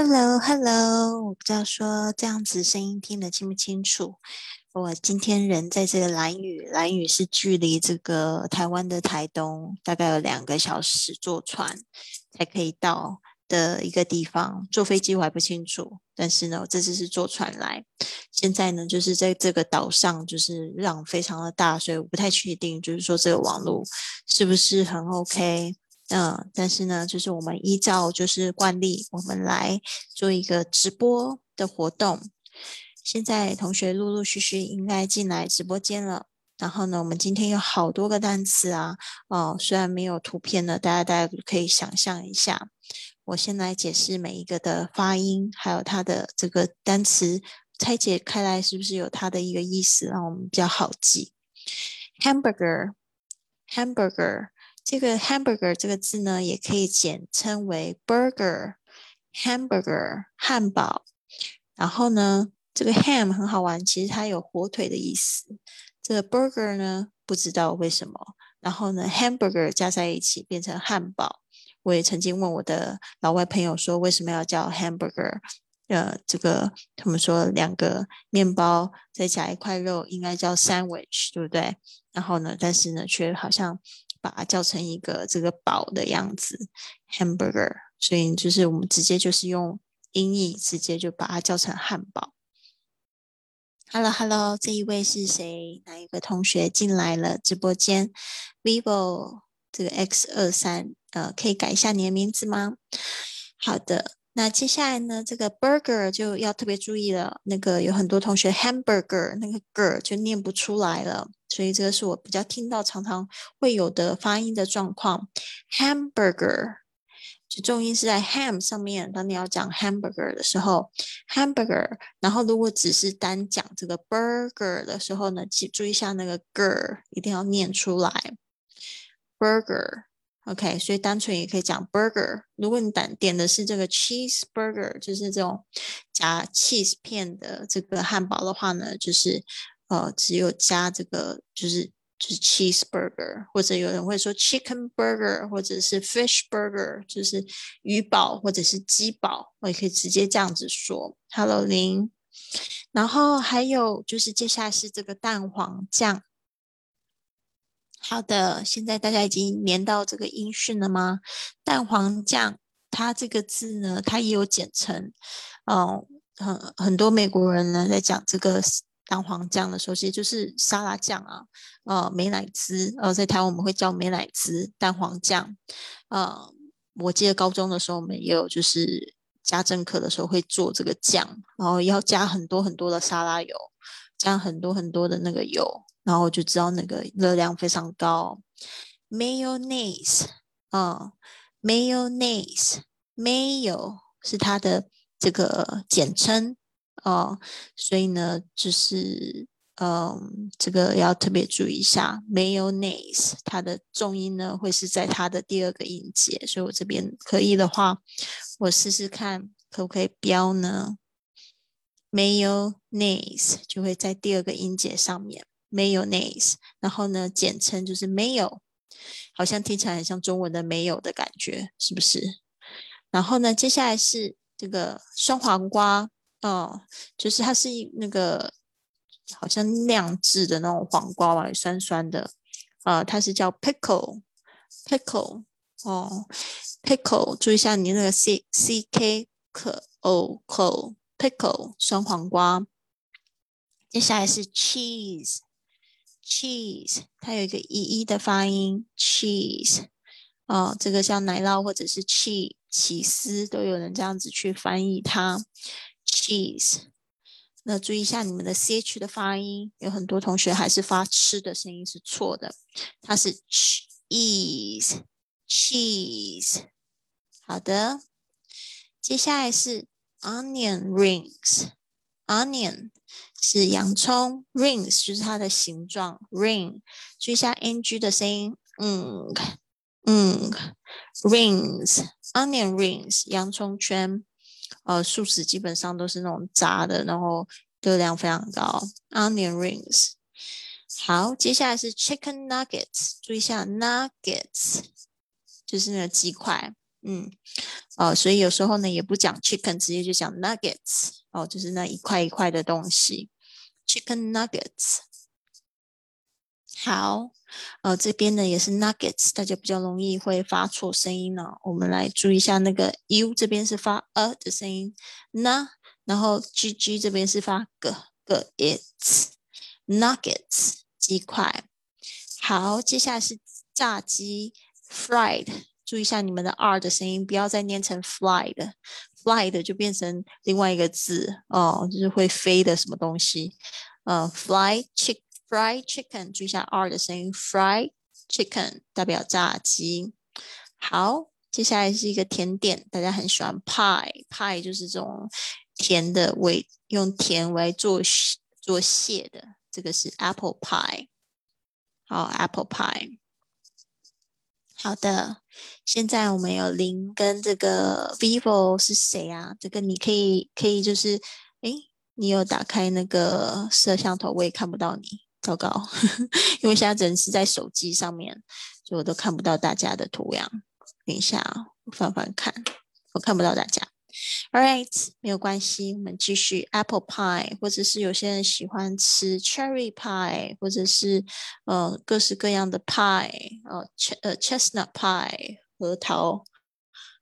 Hello，Hello，我不知道说这样子声音听得清不清楚。我今天人在这个蓝屿，蓝屿是距离这个台湾的台东大概有两个小时坐船才可以到的一个地方。坐飞机我还不清楚，但是呢，我这次是坐船来。现在呢，就是在这个岛上，就是浪非常的大，所以我不太确定，就是说这个网络是不是很 OK。嗯，但是呢，就是我们依照就是惯例，我们来做一个直播的活动。现在同学陆陆续续应该进来直播间了。然后呢，我们今天有好多个单词啊，哦，虽然没有图片呢，大家大家可以想象一下。我先来解释每一个的发音，还有它的这个单词拆解开来是不是有它的一个意思，让我们比较好记。Hamburger，Hamburger。这个 hamburger 这个字呢，也可以简称为 burger，hamburger 汉堡。然后呢，这个 ham 很好玩，其实它有火腿的意思。这个 burger 呢，不知道为什么。然后呢，hamburger 加在一起变成汉堡。我也曾经问我的老外朋友说，为什么要叫 hamburger？呃，这个他们说两个面包再加一块肉，应该叫 sandwich，对不对？然后呢，但是呢，却好像。把它叫成一个这个堡的样子，hamburger，所以就是我们直接就是用音译，直接就把它叫成汉堡。Hello，Hello，这一位是谁？哪一个同学进来了直播间？Vivo 这个 X 二三，呃，可以改一下你的名字吗？好的。那接下来呢，这个 burger 就要特别注意了。那个有很多同学 hamburger 那个 ger 就念不出来了，所以这个是我比较听到常常会有的发音的状况。hamburger 就重音是在 ham 上面，当你要讲 hamburger 的时候，hamburger。然后如果只是单讲这个 burger 的时候呢，请注意一下那个 ger 一定要念出来，burger。OK，所以单纯也可以讲 burger。如果你点点的是这个 cheese burger，就是这种加 cheese 片的这个汉堡的话呢，就是呃只有加这个就是就是 cheese burger，或者有人会说 chicken burger，或者是 fish burger，就是鱼堡或者是鸡堡，我也可以直接这样子说。Hello 林，然后还有就是接下来是这个蛋黄酱。好的，现在大家已经连到这个音讯了吗？蛋黄酱，它这个字呢，它也有简称。哦，很很多美国人呢在讲这个蛋黄酱的时候，其实就是沙拉酱啊，呃，美乃滋，呃，在台湾我们会叫美乃滋蛋黄酱。呃，我记得高中的时候，我们也有就是家政课的时候会做这个酱，然后要加很多很多的沙拉油，加很多很多的那个油。然后就知道那个热量非常高，mayonnaise 啊，mayonnaise，mayo 是它的这个简称哦，所以呢，就是嗯，这个要特别注意一下，mayonnaise 它的重音呢会是在它的第二个音节，所以我这边可以的话，我试试看可不可以标呢，mayonnaise 就会在第二个音节上面。mayonnaise，然后呢，简称就是没有，好像听起来很像中文的没有的感觉，是不是？然后呢，接下来是这个酸黄瓜，哦，就是它是那个好像酿制的那种黄瓜吧，酸酸的，呃，它是叫 pickle，pickle，哦，pickle，注意一下你那个 c c k k o k，pickle，酸黄瓜。接下来是 cheese。cheese，它有一个 e e 的发音，cheese，哦，这个像奶酪或者是 cheese 起司，都有人这样子去翻译它，cheese。那注意一下你们的 c h 的发音，有很多同学还是发吃的声音是错的，它是 cheese，cheese。好的，接下来是 onion rings，onion。是洋葱，rings 就是它的形状，ring，注意下 ng 的声音，嗯嗯，rings，onion rings，洋葱圈，呃，素食基本上都是那种炸的，然后热量非常高，onion rings。好，接下来是 chicken nuggets，注意一下 nuggets，就是那个鸡块，嗯哦，所以有时候呢也不讲 chicken，直接就讲 nuggets 哦，就是那一块一块的东西，chicken nuggets。好，呃，这边呢也是 nuggets，大家比较容易会发错声音呢。我们来注意一下那个 u 这边是发 a 的声音，n，然后 g g 这边是发 g g it's nuggets 鸡块。好，接下来是炸鸡 fried。注意一下你们的 r 的声音，不要再念成 fly 的，fly 的就变成另外一个字哦，就是会飞的什么东西。呃，fly chick Fried chicken，注意一下 r 的声音 Fried chicken 代表炸鸡。好，接下来是一个甜点，大家很喜欢 pie，pie 就是这种甜的为用甜为做做蟹的，这个是 apple pie。好，apple pie。好的，现在我们有零跟这个 vivo 是谁啊？这个你可以可以就是，诶，你有打开那个摄像头，我也看不到你，糟糕，因为现在人是在手机上面，所以我都看不到大家的图样。等一下啊，我翻翻看，我看不到大家。All right，没有关系，我们继续 apple pie，或者是有些人喜欢吃 cherry pie，或者是呃各式各样的 pie，呃 ch 呃 chestnut pie，核桃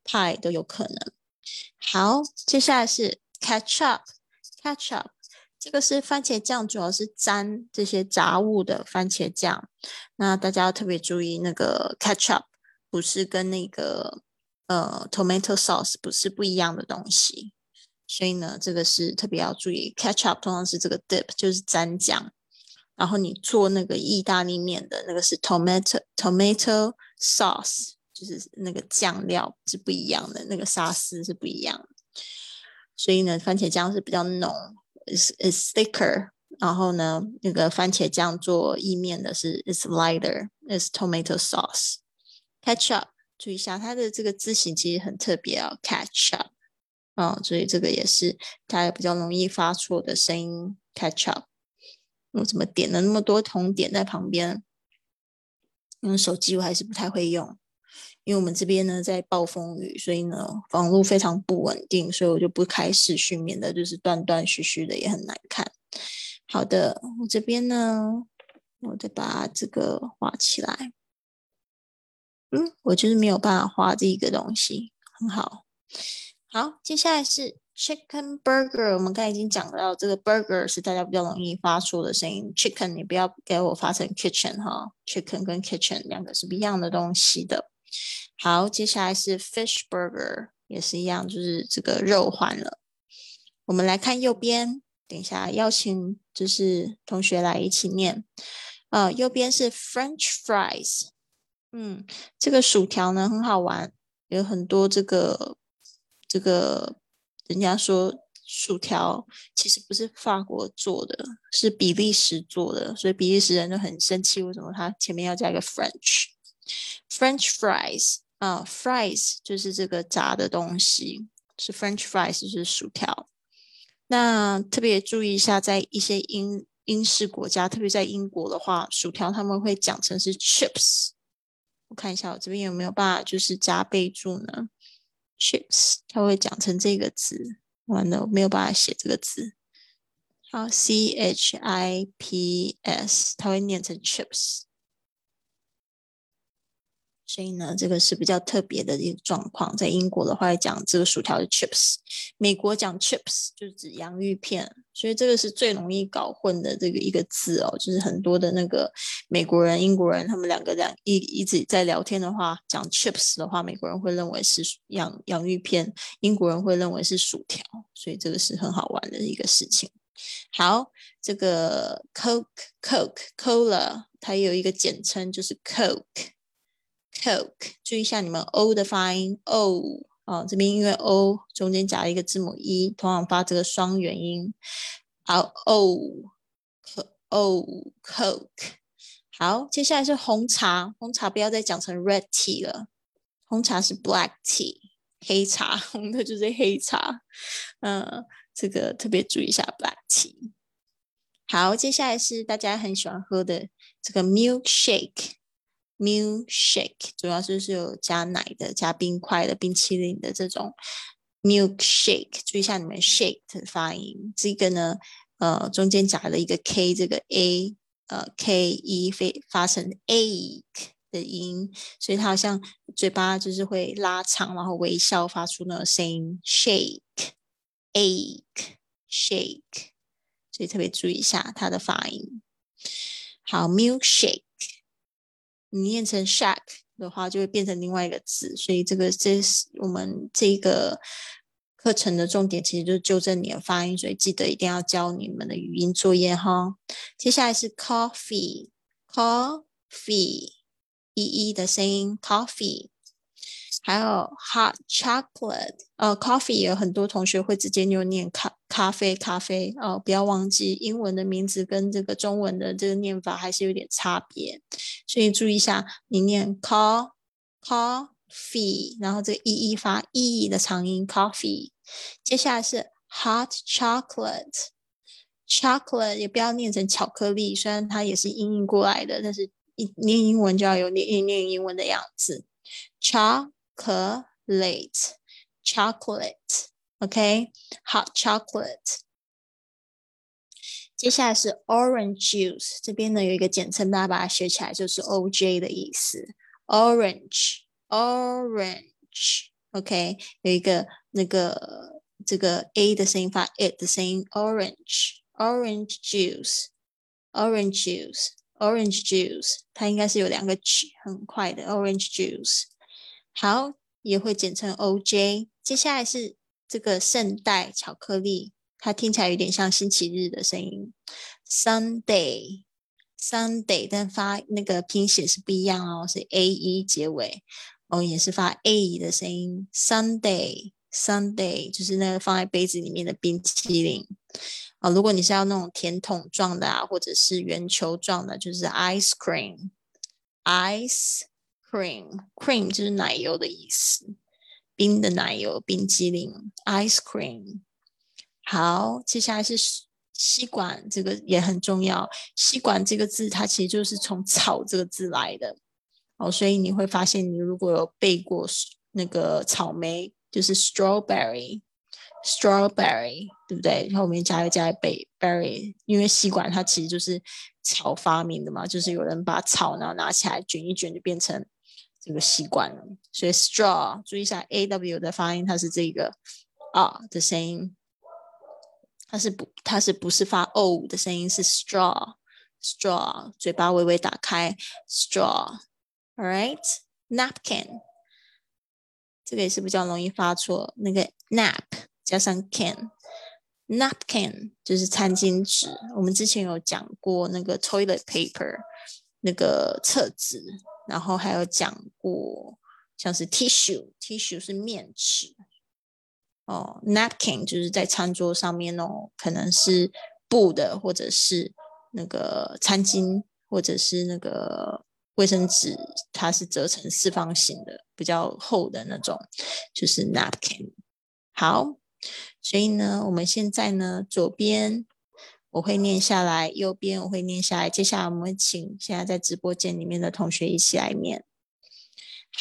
派都有可能。好，接下来是 ketchup，ketchup 这个是番茄酱，主要是沾这些杂物的番茄酱。那大家要特别注意，那个 ketchup 不是跟那个。呃，tomato sauce 不是不一样的东西，所以呢，这个是特别要注意。ketchup 通常是这个 dip，就是蘸酱，然后你做那个意大利面的那个是 tomato tomato sauce，就是那个酱料是不一样的，那个沙司是不一样的。所以呢，番茄酱是比较浓，is is thicker，然后呢，那个番茄酱做意面的是 is lighter，is tomato sauce ketchup。注意一下，它的这个字形其实很特别哦，catch up，啊，所以这个也是大家比较容易发错的声音，catch up。我怎么点了那么多铜点在旁边？用手机我还是不太会用，因为我们这边呢在暴风雨，所以呢网络非常不稳定，所以我就不开视讯，免得就是断断续续的也很难看。好的，我这边呢，我再把这个画起来。嗯，我就是没有办法画这一个东西，很好。好，接下来是 chicken burger。我们刚才已经讲到，这个 burger 是大家比较容易发出的声音。chicken 你不要给我发成 kitchen 哈，chicken 跟 kitchen 两个是不一样的东西的。好，接下来是 fish burger，也是一样，就是这个肉换了。我们来看右边，等一下邀请就是同学来一起念。呃，右边是 French fries。嗯，这个薯条呢很好玩，有很多这个这个，人家说薯条其实不是法国做的，是比利时做的，所以比利时人就很生气，为什么他前面要加一个 French？French fries，啊，fries 就是这个炸的东西，是 French fries 就是薯条。那特别注意一下，在一些英英式国家，特别在英国的话，薯条他们会讲成是 chips。我看一下我这边有没有办法，就是加备注呢？chips，它会讲成这个字，完了我没有办法写这个字。好，c h i p s，它会念成 chips。所以呢，这个是比较特别的一个状况。在英国的话，讲这个薯条的 chips；美国讲 chips 就是指洋芋片。所以这个是最容易搞混的这个一个字哦。就是很多的那个美国人、英国人，他们两个两一一直在聊天的话，讲 chips 的话，美国人会认为是洋洋芋片，英国人会认为是薯条。所以这个是很好玩的一个事情。好，这个 Coke、Coke、Cola，它有一个简称，就是 Coke。Coke，注意一下你们 O 的发音，O 哦，这边因为 O 中间夹了一个字母 E，同样发这个双元音，好 O，O，Coke，好，接下来是红茶，红茶不要再讲成 Red Tea 了，红茶是 Black Tea，黑茶，红的就是黑茶，嗯，这个特别注意一下 Black Tea。好，接下来是大家很喜欢喝的这个 Milkshake。Milkshake 主要就是有加奶的、加冰块的、冰淇淋的这种 milkshake。注意一下你们 shake 的发音，这个呢，呃，中间夹了一个 k，这个 a，呃，k e 非发成 ache 的音，所以它好像嘴巴就是会拉长，然后微笑发出那个声音 shake，ache，shake，所以特别注意一下它的发音。好，milkshake。你念成 shack 的话，就会变成另外一个字，所以这个这是我们这个课程的重点，其实就是纠正你的发音，所以记得一定要教你们的语音作业哈。接下来是 coffee，coffee，一一的声音，coffee。还有 hot chocolate，呃，coffee 有很多同学会直接就念咖咖啡咖啡哦，不要忘记英文的名字跟这个中文的这个念法还是有点差别，所以注意一下，你念 co coffee，然后这个 e e 发 ee 的长音 coffee，接下来是 hot chocolate，chocolate 也不要念成巧克力，虽然它也是音译过来的，但是一念英文就要有念念英文的样子，cha。chocolate, chocolate, OK, hot chocolate。接下来是 orange juice，这边呢有一个简称，大家把它学起来就是 OJ 的意思。orange, orange，OK，有一个那个这个 A 的声音发 it 的声音，orange, orange juice, orange juice, orange juice，它应该是有两个 G，很快的 orange juice。 好，也会简称 OJ。接下来是这个圣代巧克力，它听起来有点像星期日的声音，Sunday，Sunday，但发那个拼写是不一样哦，是 A E 结尾，哦，也是发 A 的声音，Sunday，Sunday，就是那个放在杯子里面的冰淇淋啊。如果你是要那种甜筒状的啊，或者是圆球状的，就是 ice cream，ice。Cream，cream 就是奶油的意思，冰的奶油，冰激凌，ice cream。好，接下来是吸管，这个也很重要。吸管这个字，它其实就是从草这个字来的。哦，所以你会发现，你如果有背过那个草莓，就是 strawberry，strawberry，对不对？后面加一加一 berry，因为吸管它其实就是草发明的嘛，就是有人把草然后拿起来卷一卷，就变成。这个习惯了，所以 straw 注意一下 a w 的发音，它是这个啊的声音，它是不它是不是发 o 的声音？是 straw straw 嘴巴微微打开 straw，all right，napkin 这个也是比较容易发错，那个 nap 加上 can，napkin 就是餐巾纸，我们之前有讲过那个 toilet paper 那个厕纸。然后还有讲过，像是 tissue，tissue 是面纸哦，napkin 就是在餐桌上面哦，可能是布的，或者是那个餐巾，或者是那个卫生纸，它是折成四方形的，比较厚的那种，就是 napkin。好，所以呢，我们现在呢，左边。我会念下来，右边我会念下来。接下来我们请现在在直播间里面的同学一起来念。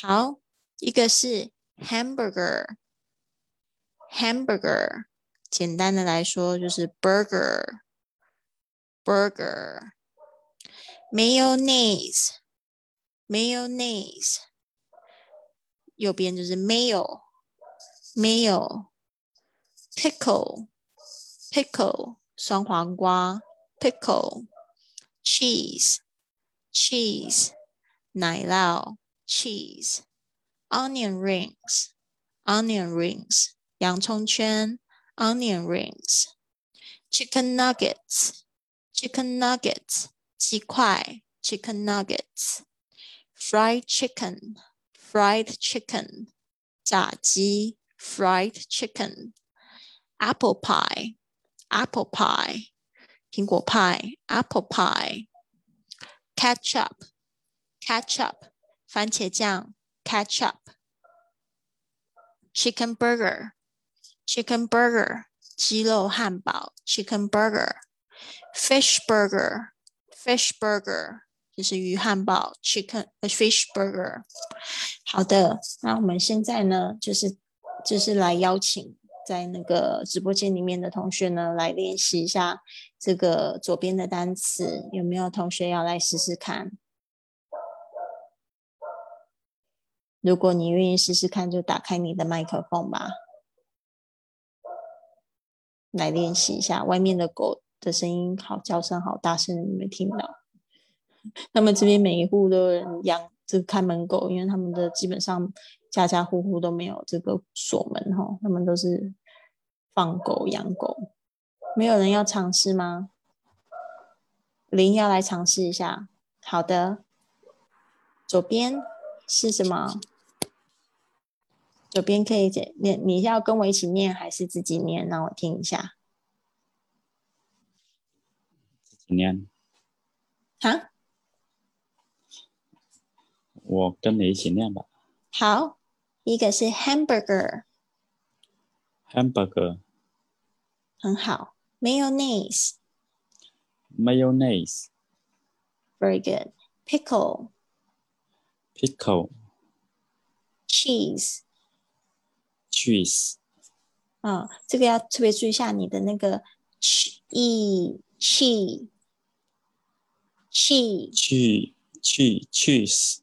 好，一个是 hamburger，hamburger，简单的来说就是 burger，burger，mayonnaise，mayonnaise，右边就是 mayo，mayo，pickle，pickle。酸黄瓜，pickle，cheese，cheese，奶酪 ，cheese，onion rings，onion rings，洋葱圈，onion rings，chicken nuggets，chicken nuggets，鸡块，chicken nuggets，fried chicken，fried chicken，炸鸡，fried chicken，apple pie。apple pie, 苹果派 apple pie, ketchup, ketchup, 番茄酱 ketchup, chicken burger, chicken burger, 鸡肉汉堡 chicken burger, fish burger, fish burger, 就是鱼汉堡，chicken a fish burger。好的，那我们现在呢，就是就是来邀请在那个直播间里面的同学呢，来练习一下这个左边的单词。有没有同学要来试试看？如果你愿意试试看，就打开你的麦克风吧，来练习一下。外面的狗的声音好，叫声好大声，你没听到？他们这边每一户都有人养这个看门狗，因为他们的基本上家家户户都没有这个锁门哈，他们都是放狗养狗。没有人要尝试吗？林要来尝试一下。好的，左边是什么？左边可以念，你要跟我一起念还是自己念？让我听一下。自己念。好，我跟你一起念吧。好，一个是 hamburger。hamburger。很好，mayonnaise。mayonnaise。Very good. Pickle. pickle. cheese. cheese，嗯，这个要特别注意一下你的那个 che，che，che，che，cheese，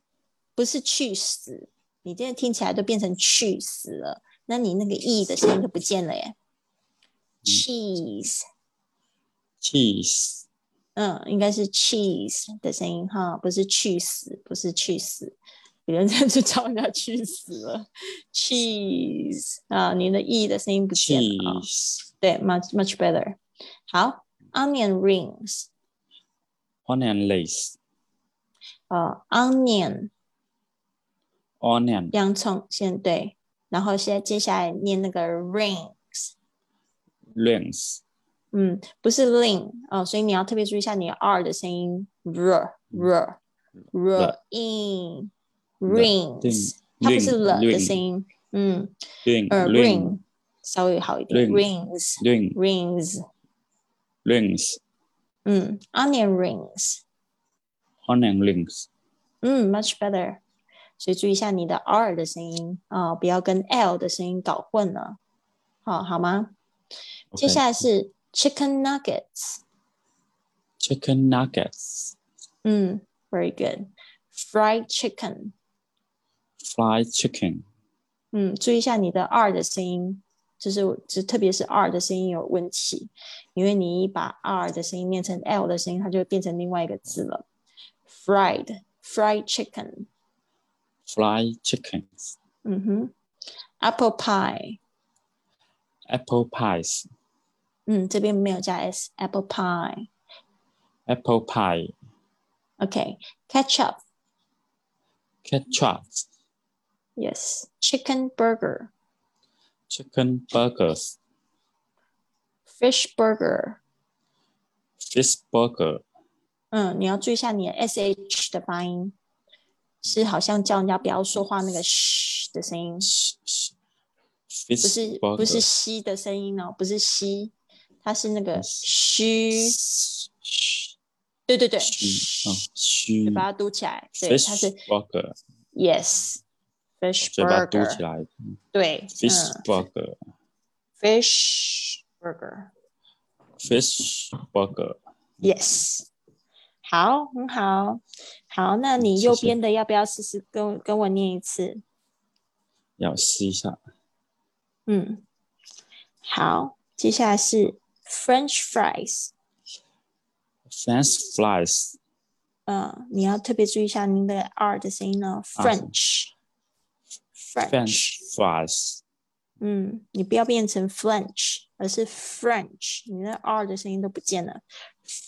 不是去死，你这听起来都变成去死了，那你那个 e 的声音就不见了耶。cheese，cheese，嗯，应该是 cheese 的声音哈，不是去死，不是去死。别人在去叫人家去死了，cheese 啊，你的 e 的声音不见了，对，much much better。好，onion rings，onion lace，呃，onion，onion，洋葱先对，然后现在接下来念那个 rings，rings，嗯，不是 ling 哦，所以你要特别注意一下你 r 的声音，r r r in。rings，它不是了的声音，嗯，呃，ring 稍微好一点，rings，rings，rings，嗯，onion rings，onion rings，嗯，much better，所以注意一下你的 r 的声音啊，不要跟 l 的声音搞混了，好，好吗？接下来是 chicken nuggets，chicken nuggets，嗯，very good，fried chicken。 Fried chicken。嗯，注意一下你的 R 的声音，就是就特别是 R 的声音有问题，因为你一把 R 的声音念成 L 的声音，它就会变成另外一个字了。Fried fried chicken。Fried chickens。嗯哼。Apple pie。Apple pies。嗯，这边没有加 S。Apple pie。Apple pie。OK，ketchup。Ketchup。Ketchup。Yes, chicken burger. Chicken burgers. Fish burger. Fish burger. 嗯，你要注意一下你的 sh 的发音，是好像叫人家不要说话那个 sh 的声音。不是不是吸的声音哦，不是吸，它是那个嘘。对对对，嘘，把它嘟起来。对，它是 burger。Yes. Fish burger，对，fish burger，fish burger，fish burger，yes，好，很好，好，那你右边的要不要试试跟跟我念一次？要试一下。嗯，好，接下来是 French fries，French fries，嗯，你要特别注意一下您的 R 的声音哦，French。French fries，嗯，你不要变成 French，而是 French，你那 R 的声音都不见了。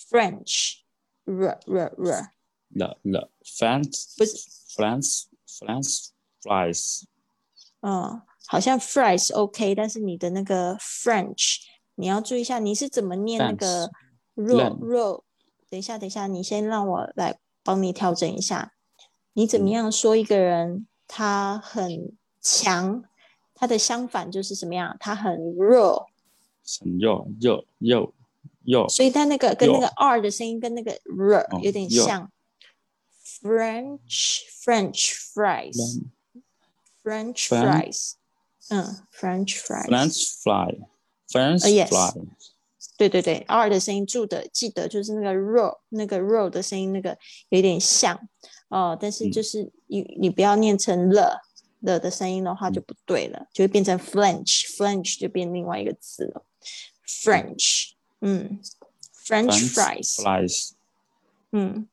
French，r r r，了了，French 不是 French French fries，嗯，好像 fries OK，但是你的那个 French，你要注意一下，你是怎么念那个 r r？等一下，等一下，你先让我来帮你调整一下，你怎么样说一个人？他很强，它的相反就是什么样？它很弱，很弱，弱，弱，弱。所以它那个跟那个 R 的声音跟那个 r 有点像。French French fries French fries，嗯，French fries。French fry French Uh, fry 对对对，R 的声音注的记得就是那个 roll 那个 roll 的声音，那个有点像哦，但是嗯就是你你不要念成了了的声音的话就不对了，就会变成 French，French 就变另外一个字了，French，嗯，French fries，fries 嗯。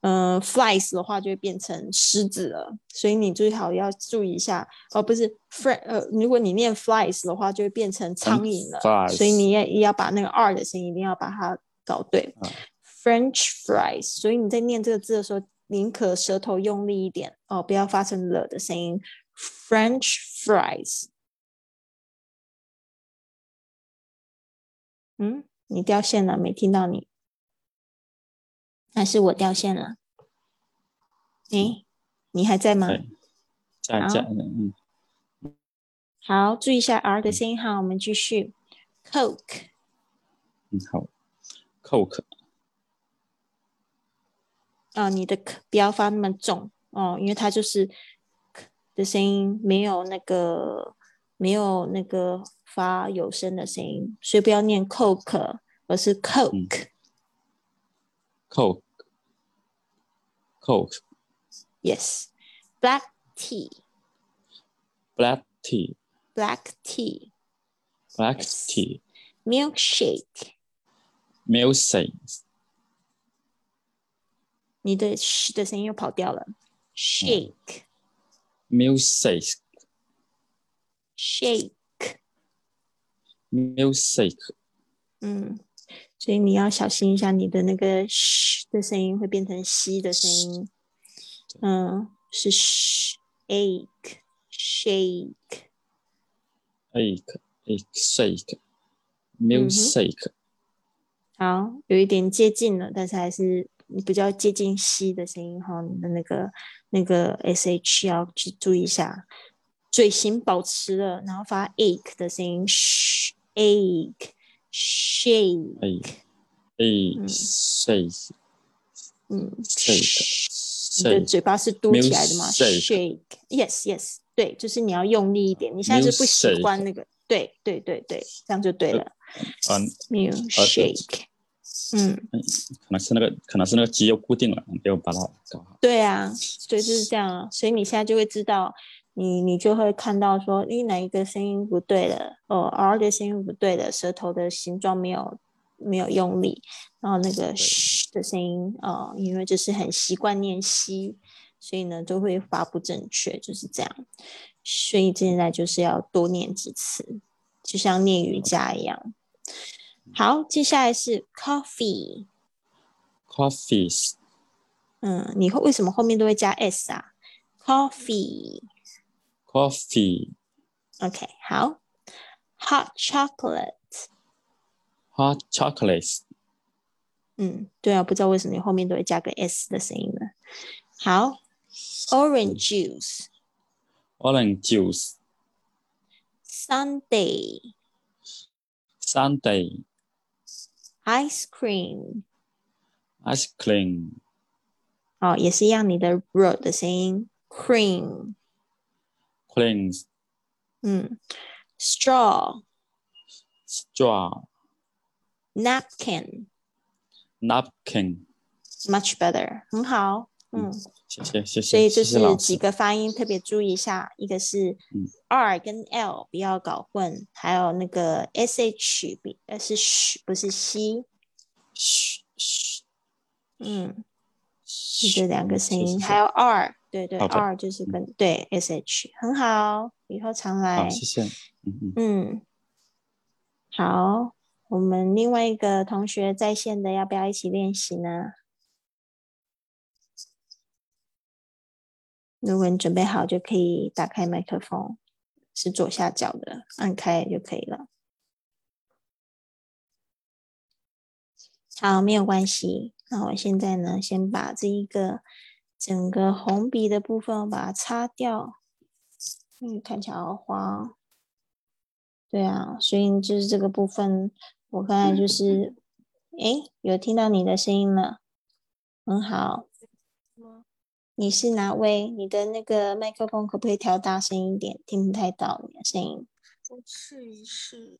呃，flies 的话就会变成狮子了，所以你最好要注意一下哦，不是 fr 呃，如果你念 flies 的话，就会变成苍蝇了，flies 所以你也也要把那个 r 的声音一定要把它搞对。嗯 French fries，所以你在念这个字的时候，宁可舌头用力一点哦，不要发成了的声音。French fries，嗯，你掉线了，没听到你，还是我掉线了？诶，你还在吗？对在好在嗯好，注意一下 R 的声音哈，我们继续。Coke，嗯好 Coke 啊、你的 k 不要发那么重哦，因为它就是的声音没有那个没有那个发有声的声音，所以不要念 Coke，而是 Coke。Coke Coke Yes，Black tea，Black tea black tea black tea，Milkshake，black Yes. tea milkshake 你的 sh 的声音又跑掉了。Shake，shake。milkshake milkshake 嗯，所以你要小心一下，你的那个 sh 的声音会变成西的声音。嗯，是 sh ache shake。egg egg shake milkshake 好，有一点接近了，但是还是你比较接近西的声音哈你的那个那个 sh 要去注意一下。嘴型保持了然后发 ache 的声音 sh ache shake ache 嗯。shake 你的嘴巴是嘟起来的吗？shake yes yes 对就是你要用力一点你现在是不喜欢那个对对对对这样就对了三六 shake 嗯，可能是那个可能是那个肌肉固定了，没有把它搞好。对啊，对，就是这样啊。所以你现在就会知道，你你就会看到说，诶，哪一个声音不对了，哦，R 的声音不对了，舌头的形状没有没有用力，然后那个 sh 的声音，哦，因为就是很习惯念吸，所以呢就会发不正确，就是这样。所以现在就是要多念几次，就像念瑜伽一样。好，接下来是 coffee。Coffees 嗯，你会为什么后面都会加 s 啊？Coffee。coffee OK，好。Hot chocolate。hot chocolates 嗯，对啊，不知道为什么你后面都会加个 s 的声音呢？好，Orange juice。orange juice Sunday。Sunday Ice cream。 ice cream 哦，也是一样，你的 r 的声音。Cream。 cream 嗯，Straw。 straw Napkin。 napkin Much better，很好。 嗯。谢谢谢谢所以就谢谢老是几个发音特别注意一下，一个是嗯 R 跟 L 不要搞混，还有那个 SH 比呃是 sh 不是 C，嘘嘘嗯，嘘是这两个声音，还有 R，对对，R 就是跟对 SH 很好，以后常来好，谢谢嗯嗯嗯，好，我们另外一个同学在线的，要不要一起练习呢？如果你准备好，就可以打开麦克风，是左下角的，按开就可以了。好，没有关系。那我现在呢，先把这一个整个红笔的部分我把它擦掉，因为看起来好花。对啊，所以就是这个部分，我刚才就是，诶，有听到你的声音了，很好。你是哪位？你的那个麦克风可不可以调大声一点？听不太到你的声音。我试一试。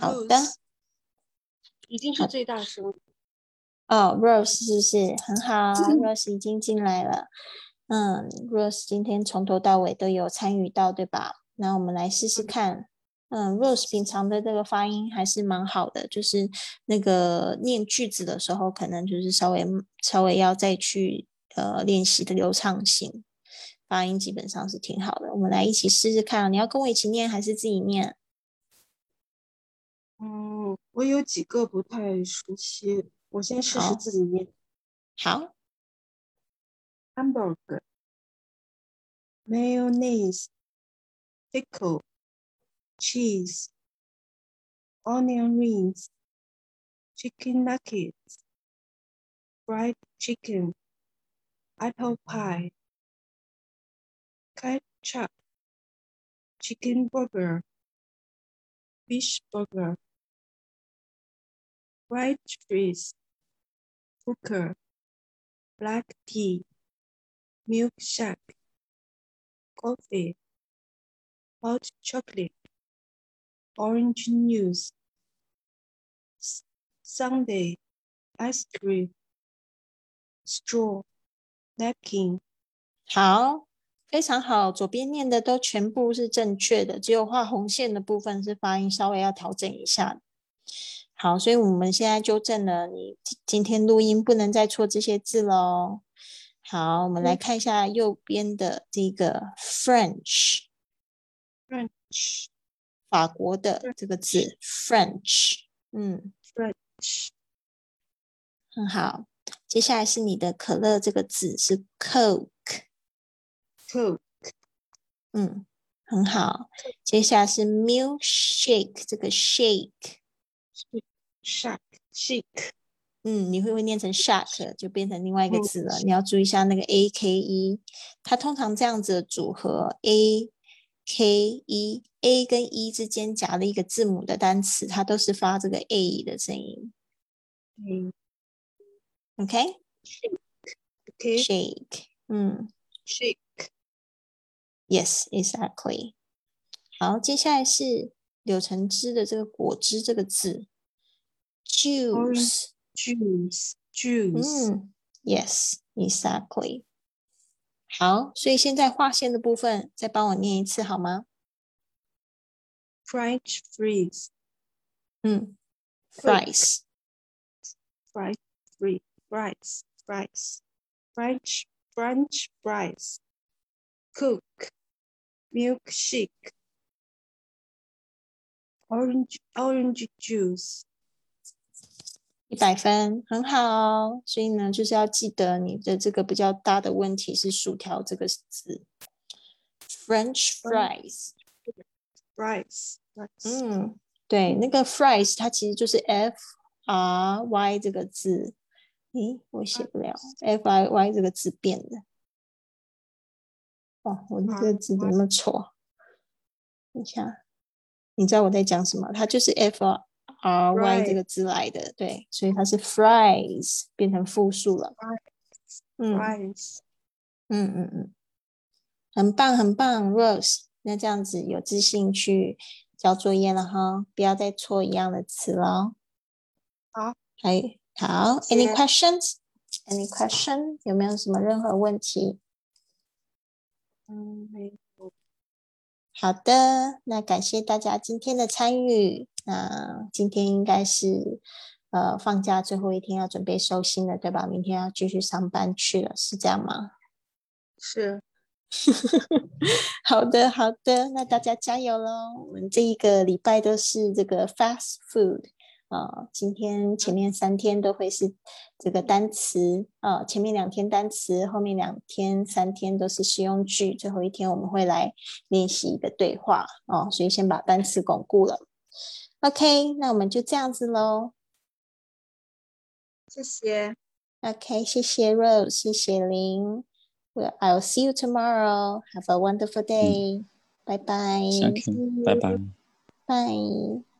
好的，已经是最大声。哦，Rose 是不是很好？Rose 已经进来了。嗯，Rose 今天从头到尾都有参与到，对吧？那我们来试试看。嗯，Rose 平常的这个发音还是蛮好的，就是那个念句子的时候，可能就是稍微稍微要再去呃练习的流畅性，发音基本上是挺好的。我们来一起试试看，你要跟我一起念还是自己念？嗯，我有几个不太熟悉，我先试试自己念。好，Hamburger，mayonnaise，pickle。cheese, onion rings, chicken nuggets, fried chicken, apple pie, ketchup, chicken burger, fish burger, fried fish, cooker, black tea, milkshake, coffee, hot chocolate, orange news, Sunday, ice cream, straw, napkin。好，非常好，左边念的都全部是正确的，只有画红线的部分是发音稍微要调整一下。好，所以我们现在纠正了，你今天录音不能再错这些字喽。好，我们来看一下右边的这个 French，French。法国的这个字，French，嗯，French，很好。接下来是你的可乐这个字是 Coke，Coke，嗯，很好。接下来是 milkshake 这个 shake，shake，shake，嗯，你会不会念成 shake 就变成另外一个字了？你要注意一下那个 a k e，它通常这样子的组合 a。K E A 跟 E 之间夹了一个字母的单词，它都是发这个 A 的声音。嗯 ，OK，Shake，嗯，Shake，Yes，exactly。好，接下来是柳橙汁的这个果汁这个字，Juice，Juice，Juice。嗯，Yes，exactly。好，所以现在划线的部分再帮我念一次好吗？French fries，嗯，fries，fries free fries fries French French fries Cook milkshake orange orange juice 一百分，很好。所以呢，就是要记得你的这个比较大的问题是薯条这个字，French fries，fries，嗯，对，那个 fries 它其实就是 F R Y 这个字。 咦，我写不了 F I Y 这个字变的。哦，我这个字怎么那么丑？等一下，你知道我在讲什么？它就是 F R。R Y 这个字来的，对，所以它是 fries 变成复数了。嗯嗯嗯嗯，很棒很棒，Rose。那这样子有自信去交作业了哈，不要再错一样的词了。好，还好。Any questions？Any question？有没有什么任何问题？嗯，没有。好的，那感谢大家今天的参与。那今天应该是呃放假最后一天，要准备收心了，对吧？明天要继续上班去了，是这样吗？是。好的，好的，那大家加油喽！我们这一个礼拜都是这个 fast food 啊，今天前面三天都会是这个单词啊，前面两天单词，后面两天三天都是实用句，最后一天我们会来练习一个对话哦，所以先把单词巩固了。OK，那我们就这样子喽。谢谢。OK，谢谢 Rose，谢谢林。Well, I'll see you tomorrow. Have a wonderful day. Bye bye. Thank you. Bye bye. Bye.